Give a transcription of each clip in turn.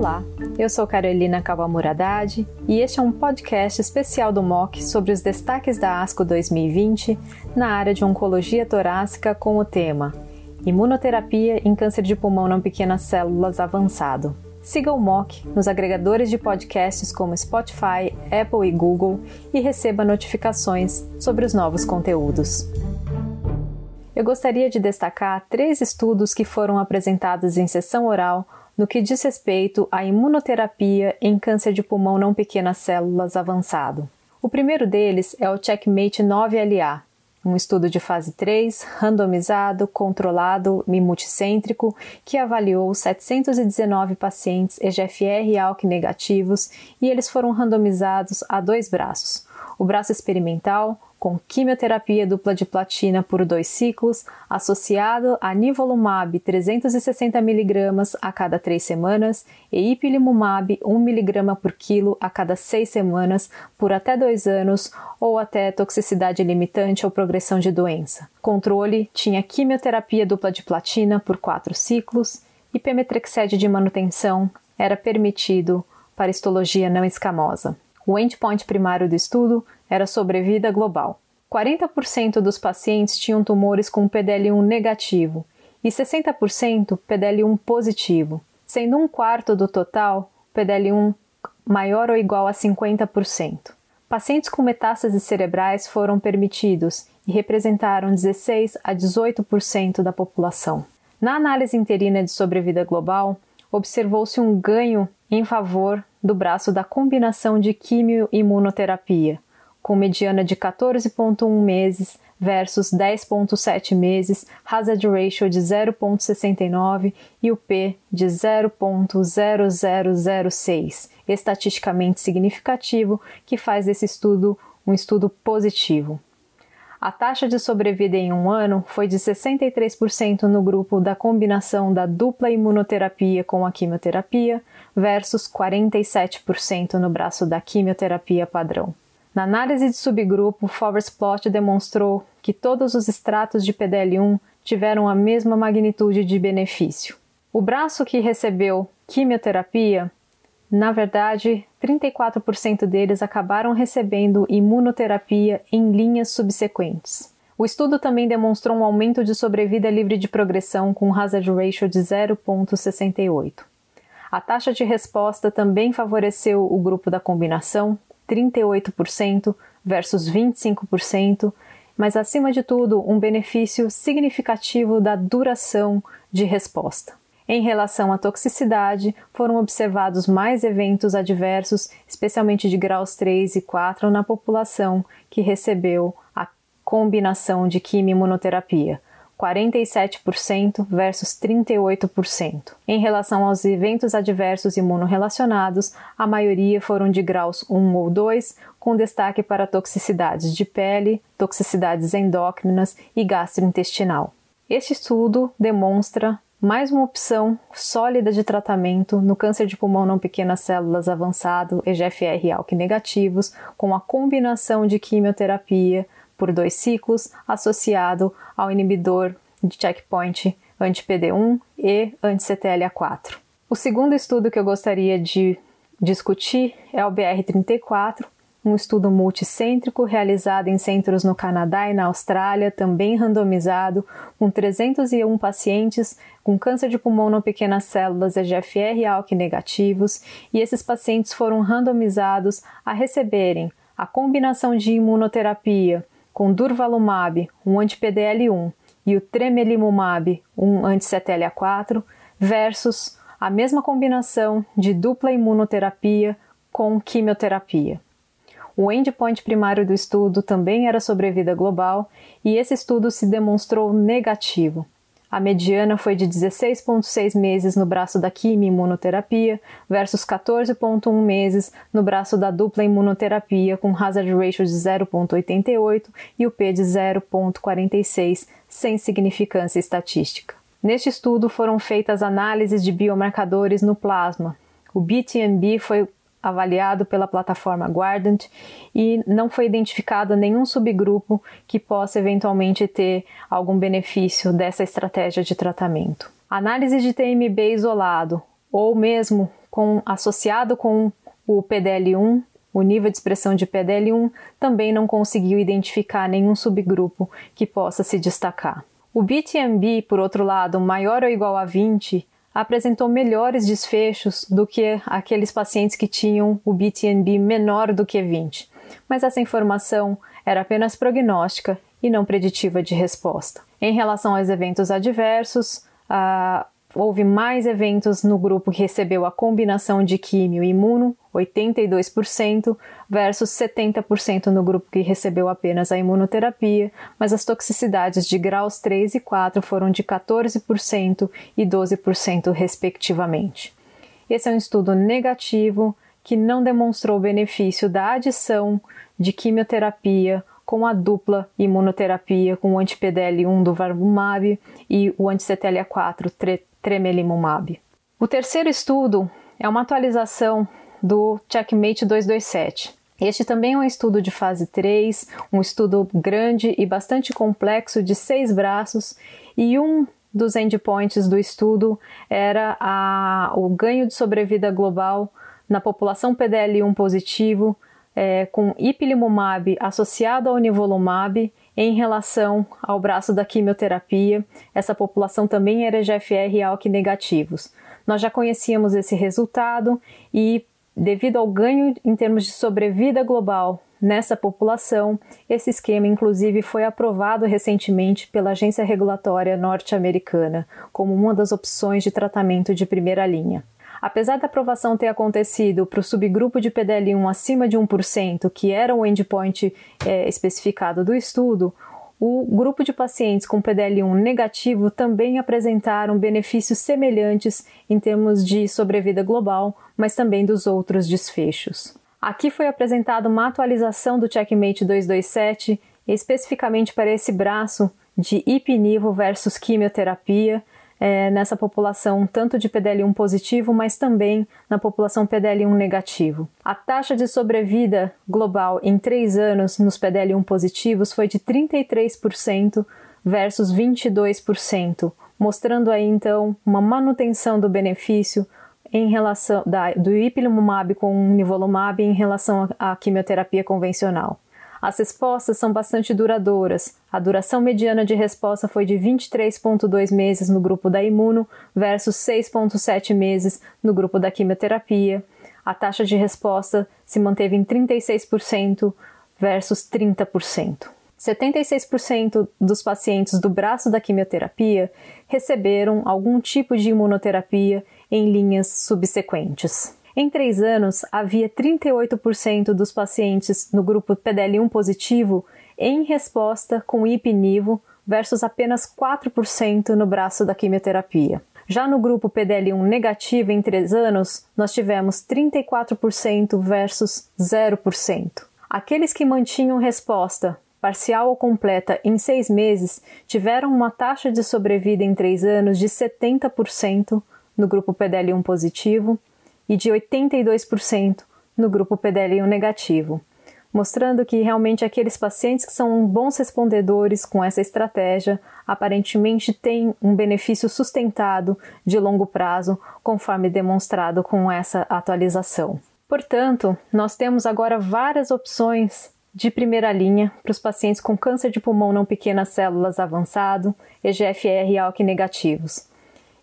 Olá, eu sou Carolina Kawamura Haddad e este é um podcast especial do MOC sobre os destaques da ASCO 2020 na área de oncologia torácica com o tema Imunoterapia em câncer de pulmão não pequenas células avançado. Siga o MOC nos agregadores de podcasts como Spotify, Apple e Google e receba notificações sobre os novos conteúdos. Eu gostaria de destacar três estudos que foram apresentados em sessão oral no que diz respeito à imunoterapia em câncer de pulmão não pequenas células avançado. O primeiro deles é o Checkmate 9LA, um estudo de fase 3, randomizado, controlado e multicêntrico, que avaliou 719 pacientes EGFR e ALK negativos e eles foram randomizados a dois braços: o braço experimental, com quimioterapia dupla de platina por dois ciclos, associado a nivolumab 360mg a cada três semanas e ipilimumab 1mg por quilo a cada seis semanas por até dois anos ou até toxicidade limitante ou progressão de doença. Controle tinha quimioterapia dupla de platina por quatro ciclos e pemetrexed de manutenção era permitido para histologia não escamosa. O endpoint primário do estudo era sobrevida global. 40% dos pacientes tinham tumores com PDL1 negativo e 60% PDL1 positivo, sendo um quarto do total PDL1 maior ou igual a 50%. Pacientes com metástases cerebrais foram permitidos e representaram 16 a 18% da população. Na análise interina de sobrevida global, observou-se um ganho em favor do braço da combinação de quimio-imunoterapia, com mediana de 14,1 meses versus 10,7 meses, hazard ratio de 0,69 e o P de 0,0006, estatisticamente significativo, que faz desse estudo um estudo positivo. A taxa de sobrevida em um ano foi de 63% no grupo da combinação da dupla imunoterapia com a quimioterapia versus 47% no braço da quimioterapia padrão. Na análise de subgrupo, Forest Plot demonstrou que todos os estratos de PDL1 tiveram a mesma magnitude de benefício. O braço que recebeu quimioterapia na verdade, 34% deles acabaram recebendo imunoterapia em linhas subsequentes. O estudo também demonstrou um aumento de sobrevida livre de progressão com hazard ratio de 0,68. A taxa de resposta também favoreceu o grupo da combinação, 38% versus 25%, mas acima de tudo, um benefício significativo da duração de resposta. Em relação à toxicidade, foram observados mais eventos adversos, especialmente de graus 3 e 4 na população que recebeu a combinação de quimio-imunoterapia, 47% versus 38%. Em relação aos eventos adversos imunorrelacionados, a maioria foram de graus 1 ou 2, com destaque para toxicidades de pele, toxicidades endócrinas e gastrointestinal. Este estudo demonstra mais uma opção sólida de tratamento no câncer de pulmão não pequenas células avançado, EGFR ALK negativos, com a combinação de quimioterapia por dois ciclos associado ao inibidor de checkpoint anti-PD1 e anti-CTLA4. O segundo estudo que eu gostaria de discutir é o BR34, um estudo multicêntrico realizado em centros no Canadá e na Austrália, também randomizado, com 301 pacientes com câncer de pulmão não pequenas células EGFR e ALK negativos, e esses pacientes foram randomizados a receberem a combinação de imunoterapia com durvalumab, um anti-PDL1, e o tremelimumab, um anti-CTLA4, versus a mesma combinação de dupla imunoterapia com quimioterapia. O endpoint primário do estudo também era sobrevida global e esse estudo se demonstrou negativo. A mediana foi de 16,6 meses no braço da quimio-imunoterapia versus 14,1 meses no braço da dupla imunoterapia, com hazard ratio de 0,88 e o P de 0,46, sem significância estatística. Neste estudo foram feitas análises de biomarcadores no plasma. O BTMB foi avaliado pela plataforma Guardant e não foi identificado nenhum subgrupo que possa eventualmente ter algum benefício dessa estratégia de tratamento. Análise de TMB isolado ou mesmo com, associado com o PDL1, o nível de expressão de PDL1 também não conseguiu identificar nenhum subgrupo que possa se destacar. O BTMB, por outro lado, maior ou igual a 20, apresentou melhores desfechos do que aqueles pacientes que tinham o BTNB menor do que 20, mas essa informação era apenas prognóstica e não preditiva de resposta. Em relação aos eventos adversos, houve mais eventos no grupo que recebeu a combinação de químio e imuno, 82%, versus 70% no grupo que recebeu apenas a imunoterapia, mas as toxicidades de graus 3 e 4 foram de 14% e 12%, respectivamente. Esse é um estudo negativo que não demonstrou o benefício da adição de quimioterapia com a dupla imunoterapia com o anti-PDL1 do Varmumab e o anti-CTLA4 tremelimumab. O terceiro estudo é uma atualização do Checkmate 227. Este também é um estudo de fase 3, um estudo grande e bastante complexo de seis braços, e um dos endpoints do estudo era a, o ganho de sobrevida global na população PDL1 positivo é, com ipilimumab associado ao nivolumab em relação ao braço da quimioterapia. Essa população também era GFR ALK negativos. Nós já conhecíamos esse resultado e, devido ao ganho em termos de sobrevida global nessa população, esse esquema, inclusive, foi aprovado recentemente pela agência regulatória norte-americana como uma das opções de tratamento de primeira linha. Apesar da aprovação ter acontecido para o subgrupo de PDL1 acima de 1%, que era o endpoint é, especificado do estudo, o grupo de pacientes com PDL1 negativo também apresentaram benefícios semelhantes em termos de sobrevida global, mas também dos outros desfechos. Aqui foi apresentada uma atualização do Checkmate 227, especificamente para esse braço de ipinivo versus quimioterapia, é, nessa população tanto de PDL1 positivo, mas também na população PDL1 negativo. A taxa de sobrevida global em 3 anos nos PDL1 positivos foi de 33% versus 22%, mostrando aí então uma manutenção do benefício em relação da, do ipilimumab com nivolumab em relação à quimioterapia convencional. As respostas são bastante duradouras. A duração mediana de resposta foi de 23,2 meses no grupo da imuno versus 6,7 meses no grupo da quimioterapia. A taxa de resposta se manteve em 36% versus 30%. 76% dos pacientes do braço da quimioterapia receberam algum tipo de imunoterapia em linhas subsequentes. Em três anos, havia 38% dos pacientes no grupo PDL1 positivo em resposta com ipinivo versus apenas 4% no braço da quimioterapia. Já no grupo PDL1 negativo em 3 anos, nós tivemos 34% versus 0%. Aqueles que mantinham resposta parcial ou completa em 6 meses tiveram uma taxa de sobrevida em 3 anos de 70% no grupo PDL1 positivo e de 82% no grupo PDL1 negativo, mostrando que realmente aqueles pacientes que são bons respondedores com essa estratégia aparentemente têm um benefício sustentado de longo prazo, conforme demonstrado com essa atualização. Portanto, nós temos agora várias opções de primeira linha para os pacientes com câncer de pulmão não pequenas células avançado, EGFR e ALK negativos.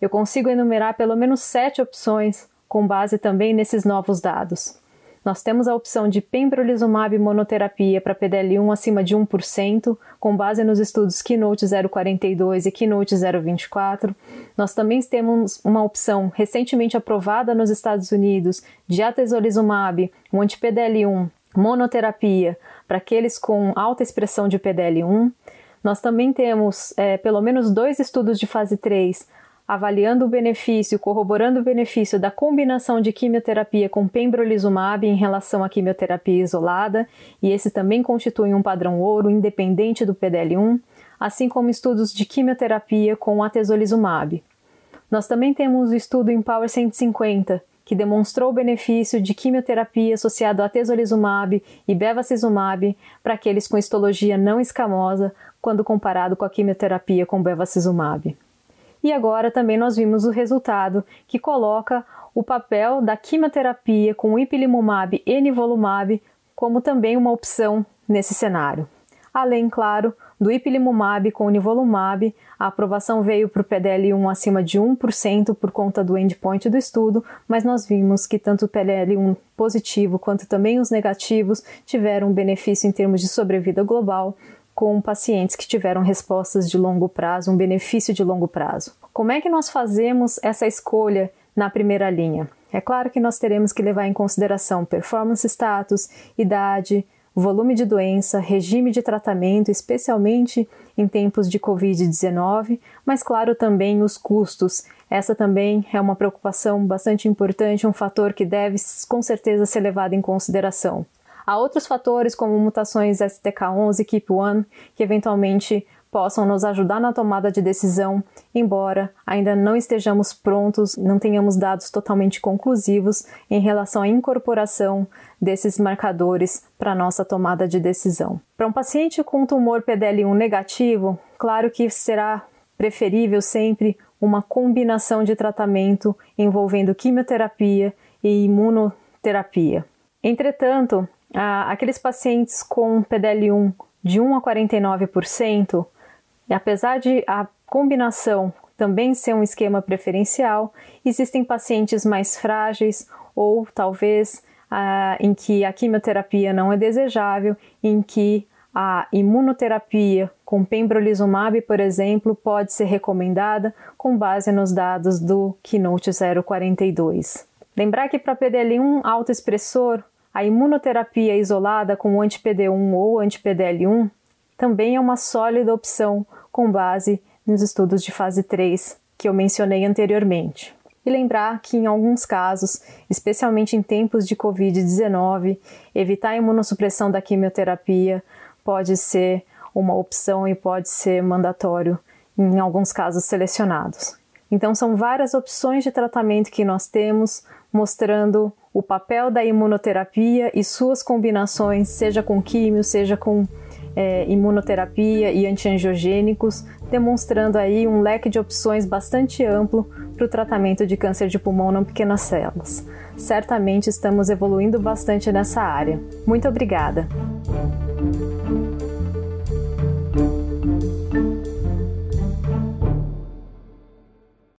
Eu consigo enumerar pelo menos sete opções com base também nesses novos dados. Nós temos a opção de pembrolizumab monoterapia para PDL1 acima de 1%, com base nos estudos Keynote 042 e Keynote 024. Nós também temos uma opção recentemente aprovada nos Estados Unidos de atezolizumab, um anti-PDL1 monoterapia para aqueles com alta expressão de PDL1. Nós também temos é, pelo menos dois estudos de fase 3 avaliando o benefício, corroborando o benefício da combinação de quimioterapia com pembrolizumab em relação à quimioterapia isolada, e esse também constitui um padrão ouro independente do PDL1, assim como estudos de quimioterapia com atezolizumab. Nós também temos o estudo Empower 150, que demonstrou o benefício de quimioterapia associado a atezolizumab e bevacizumab para aqueles com histologia não escamosa quando comparado com a quimioterapia com bevacizumab. E agora também nós vimos o resultado que coloca o papel da quimioterapia com ipilimumab e nivolumab como também uma opção nesse cenário. Além, claro, do ipilimumab com nivolumab, a aprovação veio para o PDL1 acima de 1% por conta do endpoint do estudo, mas nós vimos que tanto o PDL1 positivo quanto também os negativos tiveram benefício em termos de sobrevida global, com pacientes que tiveram respostas de longo prazo, um benefício de longo prazo. Como é que nós fazemos essa escolha na primeira linha? É claro que nós teremos que levar em consideração performance status, idade, volume de doença, regime de tratamento, especialmente em tempos de Covid-19, mas claro também os custos. Essa também é uma preocupação bastante importante, um fator que deve com certeza ser levado em consideração. Há outros fatores, como mutações STK11 e KEAP1, que eventualmente possam nos ajudar na tomada de decisão, embora ainda não estejamos prontos, não tenhamos dados totalmente conclusivos em relação à incorporação desses marcadores para nossa tomada de decisão. Para um paciente com tumor PDL1 negativo, claro que será preferível sempre uma combinação de tratamento envolvendo quimioterapia e imunoterapia. Entretanto, aqueles pacientes com PDL1 de 1 a 49%, apesar de a combinação também ser um esquema preferencial, existem pacientes mais frágeis ou talvez ah, em que a quimioterapia não é desejável, em que a imunoterapia com pembrolizumab, por exemplo, pode ser recomendada com base nos dados do Keynote 042. Lembrar que para PDL1 autoexpressor, a imunoterapia isolada com anti-PD1 ou anti-PDL1 também é uma sólida opção com base nos estudos de fase 3 que eu mencionei anteriormente. E lembrar que, em alguns casos, especialmente em tempos de Covid-19, evitar a imunossupressão da quimioterapia pode ser uma opção e pode ser mandatório em alguns casos selecionados. Então, são várias opções de tratamento que nós temos, mostrando o papel da imunoterapia e suas combinações, seja com químio, seja com é, imunoterapia e antiangiogênicos, demonstrando aí um leque de opções bastante amplo para o tratamento de câncer de pulmão não pequenas células. Certamente estamos evoluindo bastante nessa área. Muito obrigada!